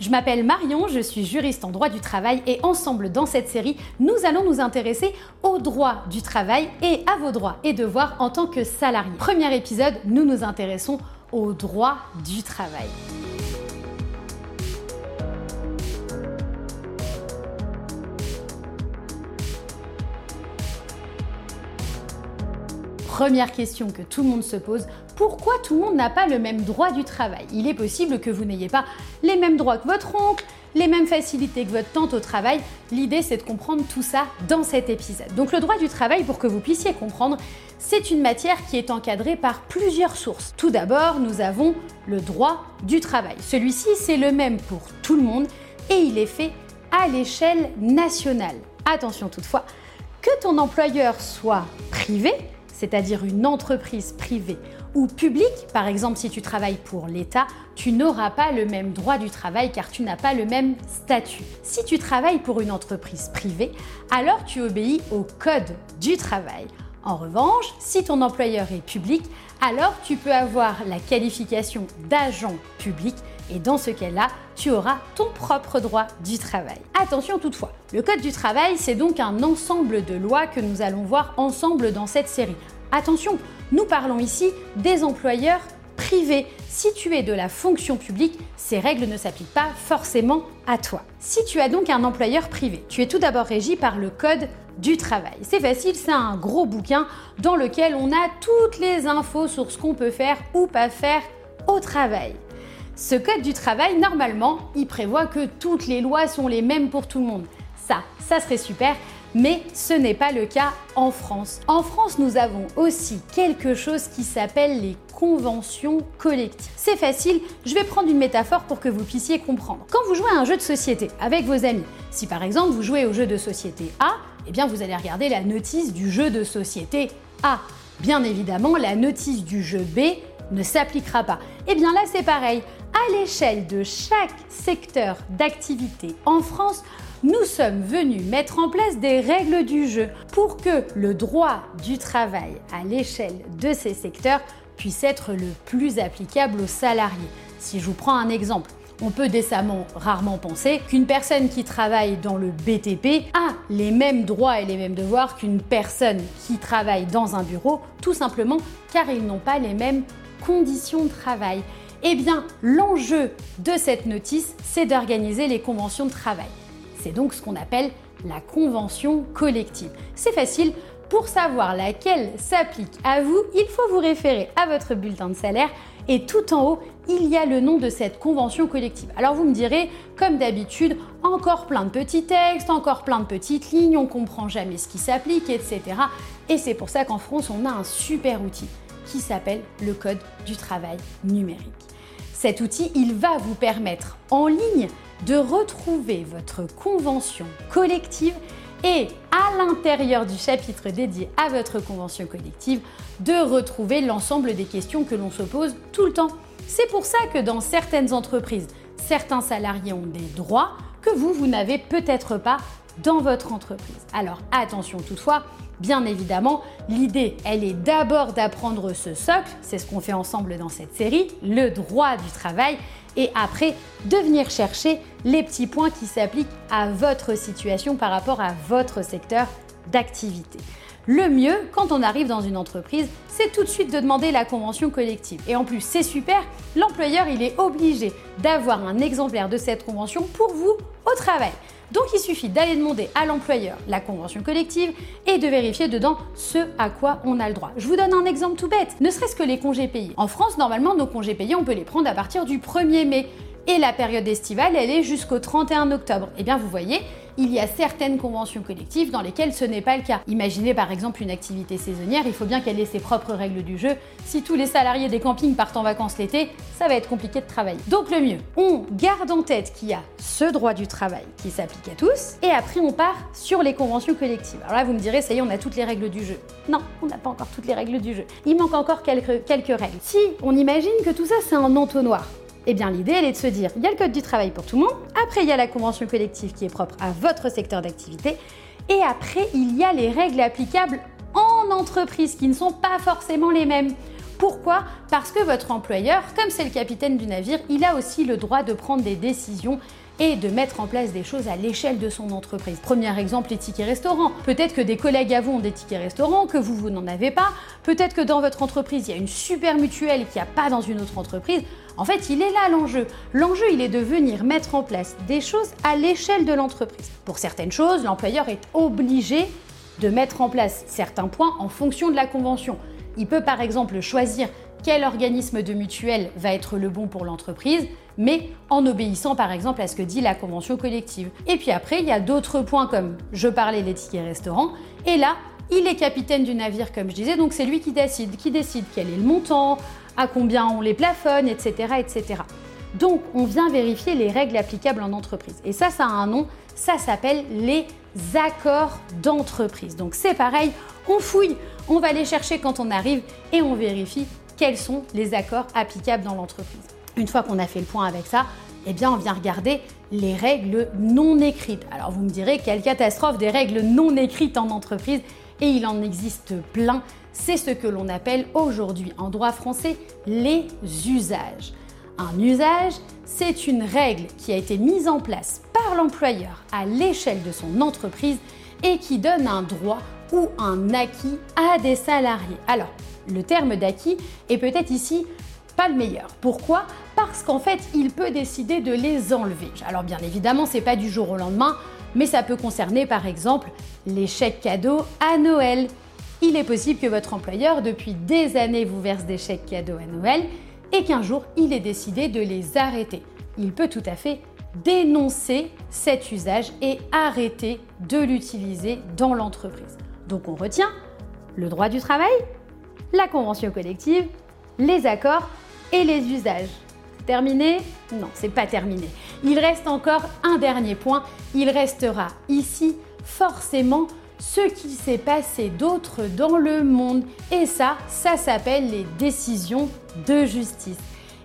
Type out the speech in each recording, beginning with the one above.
Je m'appelle Marion, je suis juriste en droit du travail et ensemble dans cette série, nous allons nous intéresser au droit du travail et à vos droits et devoirs en tant que salarié. Premier épisode, nous nous intéressons au droit du travail. Première question que tout le monde se pose, pourquoi tout le monde n'a pas le même droit du travail? Il est possible que vous n'ayez pas les mêmes droits que votre oncle, les mêmes facilités que votre tante au travail. L'idée, c'est de comprendre tout ça dans cet épisode. Donc le droit du travail, pour que vous puissiez comprendre, c'est une matière qui est encadrée par plusieurs sources. Tout d'abord, nous avons le droit du travail. Celui-ci, c'est le même pour tout le monde et il est fait à l'échelle nationale. Attention toutefois, que ton employeur soit privé, c'est-à-dire une entreprise privée ou publique, par exemple si tu travailles pour l'État, tu n'auras pas le même droit du travail car tu n'as pas le même statut. Si tu travailles pour une entreprise privée, alors tu obéis au code du travail. En revanche, si ton employeur est public, alors tu peux avoir la qualification d'agent public et dans ce cas-là, tu auras ton propre droit du travail. Attention toutefois, le Code du travail, c'est donc un ensemble de lois que nous allons voir ensemble dans cette série. Attention, nous parlons ici des employeurs privés. Si tu es de la fonction publique, ces règles ne s'appliquent pas forcément à toi. Si tu as donc un employeur privé, tu es tout d'abord régi par le Code du travail. C'est facile, c'est un gros bouquin dans lequel on a toutes les infos sur ce qu'on peut faire ou pas faire au travail. Ce code du travail, normalement, il prévoit que toutes les lois sont les mêmes pour tout le monde. Ça, ça serait super, mais ce n'est pas le cas en France. En France, nous avons aussi quelque chose qui s'appelle les conventions collectives. C'est facile, je vais prendre une métaphore pour que vous puissiez comprendre. Quand vous jouez à un jeu de société avec vos amis, si par exemple vous jouez au jeu de société A, eh bien vous allez regarder la notice du jeu de société A. Bien évidemment, la notice du jeu B ne s'appliquera pas. Eh bien là, c'est pareil. À l'échelle de chaque secteur d'activité en France, nous sommes venus mettre en place des règles du jeu pour que le droit du travail à l'échelle de ces secteurs puisse être le plus applicable aux salariés. Si je vous prends un exemple, on peut décemment rarement penser qu'une personne qui travaille dans le BTP a les mêmes droits et les mêmes devoirs qu'une personne qui travaille dans un bureau, tout simplement car ils n'ont pas les mêmes conditions de travail. Eh bien, l'enjeu de cette notice, c'est d'organiser les conventions de travail. C'est donc ce qu'on appelle la convention collective. C'est facile, pour savoir laquelle s'applique à vous, il faut vous référer à votre bulletin de salaire et tout en haut, il y a le nom de cette convention collective. Alors vous me direz, comme d'habitude, encore plein de petits textes, encore plein de petites lignes, on comprend jamais ce qui s'applique, etc. Et c'est pour ça qu'en France, on a un super outil qui s'appelle le Code du travail numérique. Cet outil, il va vous permettre en ligne de retrouver votre convention collective et à l'intérieur du chapitre dédié à votre convention collective, de retrouver l'ensemble des questions que l'on se pose tout le temps. C'est pour ça que dans certaines entreprises, certains salariés ont des droits que vous, vous n'avez peut-être pas dans votre entreprise. Alors attention toutefois, Bien évidemment, l'idée, elle est d'abord d'apprendre ce socle, c'est ce qu'on fait ensemble dans cette série, le droit du travail, et après de venir chercher les petits points qui s'appliquent à votre situation par rapport à votre secteur d'activité. Le mieux, quand on arrive dans une entreprise, c'est tout de suite de demander la convention collective. Et en plus, c'est super, l'employeur, il est obligé d'avoir un exemplaire de cette convention pour vous au travail. Donc il suffit d'aller demander à l'employeur la convention collective et de vérifier dedans ce à quoi on a le droit. Je vous donne un exemple tout bête, ne serait-ce que les congés payés. En France, normalement, nos congés payés, on peut les prendre à partir du 1er mai. Et la période estivale, elle est jusqu'au 31 octobre. Eh bien, vous voyez, il y a certaines conventions collectives dans lesquelles ce n'est pas le cas. Imaginez par exemple une activité saisonnière, il faut bien qu'elle ait ses propres règles du jeu. Si tous les salariés des campings partent en vacances l'été, ça va être compliqué de travailler. Donc le mieux, on garde en tête qu'il y a ce droit du travail qui s'applique à tous, et après on part sur les conventions collectives. Alors là, vous me direz, ça y est, on a toutes les règles du jeu. Non, on n'a pas encore toutes les règles du jeu. Il manque encore quelques, règles. Si on imagine que tout ça c'est un entonnoir, eh bien, l'idée, elle est de se dire, il y a le code du travail pour tout le monde, après, il y a la convention collective qui est propre à votre secteur d'activité, et après, il y a les règles applicables en entreprise qui ne sont pas forcément les mêmes. Pourquoi? Parce que votre employeur, comme c'est le capitaine du navire, il a aussi le droit de prendre des décisions et de mettre en place des choses à l'échelle de son entreprise. Premier exemple, les tickets restaurants. Peut-être que des collègues à vous ont des tickets restaurants, que vous, vous n'en avez pas. Peut-être que dans votre entreprise, il y a une super mutuelle qu'il n'y a pas dans une autre entreprise. En fait, il est là l'enjeu. L'enjeu, il est de venir mettre en place des choses à l'échelle de l'entreprise. Pour certaines choses, l'employeur est obligé de mettre en place certains points en fonction de la convention. Il peut par exemple choisir quel organisme de mutuelle va être le bon pour l'entreprise, mais en obéissant par exemple à ce que dit la convention collective. Et puis après, il y a d'autres points comme je parlais les tickets restaurants, et là, il est capitaine du navire comme je disais, donc c'est lui qui décide, qui décide quel est le montant, à combien on les plafonne, etc., etc. Donc on vient vérifier les règles applicables en entreprise. Et ça, ça a un nom, ça s'appelle les accords d'entreprise. Donc c'est pareil, on fouille, on va les chercher quand on arrive et on vérifie quels sont les accords applicables dans l'entreprise. Une fois qu'on a fait le point avec ça, eh bien on vient regarder les règles non écrites. Alors vous me direz quelle catastrophe des règles non écrites en entreprise et il en existe plein. C'est ce que l'on appelle aujourd'hui en droit français les usages. Un usage, c'est une règle qui a été mise en place par l'employeur à l'échelle de son entreprise et qui donne un droit ou un acquis à des salariés. Alors, le terme d'acquis est peut-être ici pas le meilleur. Pourquoi? Parce qu'en fait, il peut décider de les enlever. Alors bien évidemment, c'est pas du jour au lendemain, mais ça peut concerner par exemple les chèques cadeaux à Noël. Il est possible que votre employeur depuis des années vous verse des chèques cadeaux à Noël et qu'un jour il ait décidé de les arrêter. Il peut tout à fait dénoncer cet usage et arrêter de l'utiliser dans l'entreprise. Donc on retient le droit du travail, la convention collective, les accords et les usages. Terminé? Non, c'est pas terminé. Il reste encore un dernier point. Il restera ici forcément ce qui s'est passé d'autre dans le monde. Et ça, ça s'appelle les décisions de justice.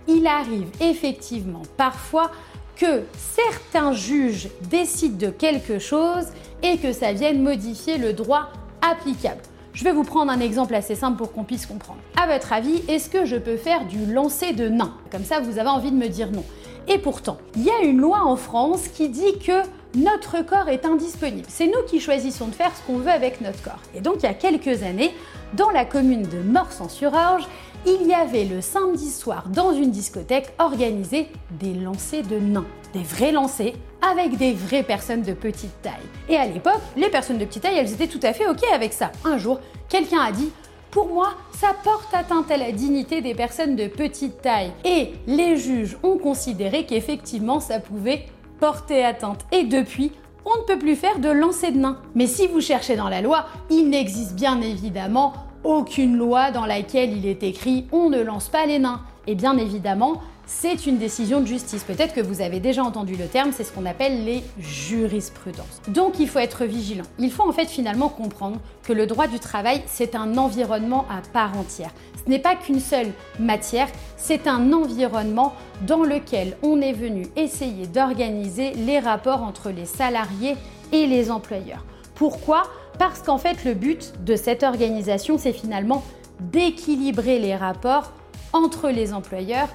Il arrive effectivement parfois que certains juges décident de quelque chose et que ça vienne modifier le droit applicable. Je vais vous prendre un exemple assez simple pour qu'on puisse comprendre. À votre avis, est-ce que je peux faire du lancer de nains Comme ça, vous avez envie de me dire non. Et pourtant, il y a une loi en France qui dit que notre corps est indisponible. C'est nous qui choisissons de faire ce qu'on veut avec notre corps. Et donc, il y a quelques années, dans la commune de Morsan-sur-Orge, il y avait le samedi soir dans une discothèque organisé des lancers de nains. Des vrais lancers avec des vraies personnes de petite taille. Et à l'époque, les personnes de petite taille, elles étaient tout à fait OK avec ça. Un jour, quelqu'un a dit pour moi, ça porte atteinte à la dignité des personnes de petite taille. Et les juges ont considéré qu'effectivement, ça pouvait porter atteinte. Et depuis, on ne peut plus faire de lancer de nains. Mais si vous cherchez dans la loi, il n'existe bien évidemment aucune loi dans laquelle il est écrit on ne lance pas les nains. Et bien évidemment, c'est une décision de justice. Peut-être que vous avez déjà entendu le terme, c'est ce qu'on appelle les jurisprudences. Donc il faut être vigilant. Il faut en fait finalement comprendre que le droit du travail, c'est un environnement à part entière. Ce n'est pas qu'une seule matière, c'est un environnement dans lequel on est venu essayer d'organiser les rapports entre les salariés et les employeurs. Pourquoi? Parce qu'en fait, le but de cette organisation, c'est finalement d'équilibrer les rapports entre les employeurs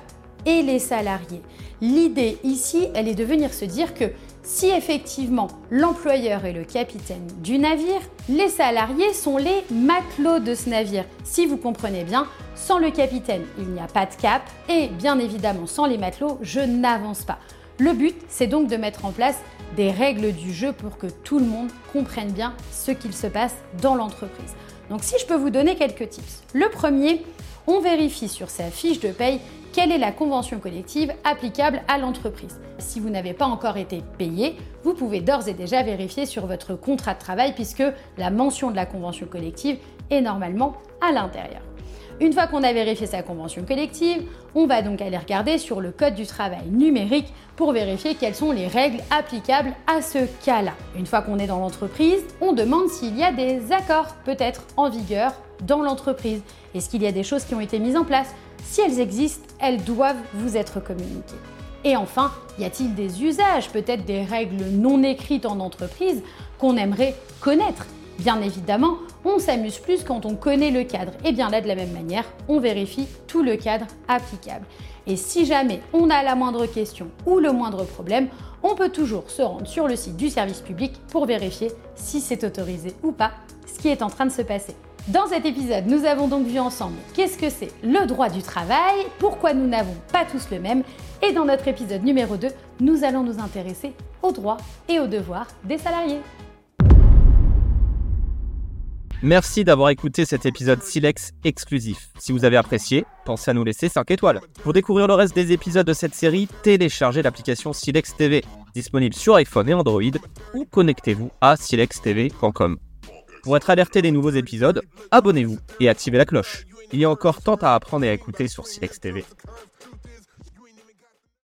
et les salariés. L'idée ici, elle est de venir se dire que si effectivement l'employeur est le capitaine du navire, les salariés sont les matelots de ce navire. Si vous comprenez bien, sans le capitaine, il n'y a pas de cap et bien évidemment sans les matelots, je n'avance pas. Le but, c'est donc de mettre en place des règles du jeu pour que tout le monde comprenne bien ce qu'il se passe dans l'entreprise. Donc si je peux vous donner quelques tips. Le premier, on vérifie sur sa fiche de paye quelle est la convention collective applicable à l'entreprise. Si vous n'avez pas encore été payé, vous pouvez d'ores et déjà vérifier sur votre contrat de travail puisque la mention de la convention collective est normalement à l'intérieur. Une fois qu'on a vérifié sa convention collective, on va donc aller regarder sur le code du travail numérique pour vérifier quelles sont les règles applicables à ce cas-là. Une fois qu'on est dans l'entreprise, on demande s'il y a des accords peut-être en vigueur dans l'entreprise. Est-ce qu'il y a des choses qui ont été mises en place Si elles existent, elles doivent vous être communiquées. Et enfin, y a-t-il des usages, peut-être des règles non écrites en entreprise qu'on aimerait connaître? Bien évidemment, on s'amuse plus quand on connaît le cadre. Et bien là, de la même manière, on vérifie tout le cadre applicable. Et si jamais on a la moindre question ou le moindre problème, on peut toujours se rendre sur le site du service public pour vérifier si c'est autorisé ou pas ce qui est en train de se passer. Dans cet épisode, nous avons donc vu ensemble qu'est-ce que c'est le droit du travail, pourquoi nous n'avons pas tous le même, et dans notre épisode numéro 2, nous allons nous intéresser aux droits et aux devoirs des salariés. Merci d'avoir écouté cet épisode Silex exclusif. Si vous avez apprécié, pensez à nous laisser 5 étoiles. Pour découvrir le reste des épisodes de cette série, téléchargez l'application Silex TV, disponible sur iPhone et Android, ou connectez-vous à silextv.com. Pour être alerté des nouveaux épisodes, abonnez-vous et activez la cloche. Il y a encore tant à apprendre et à écouter sur Silex TV.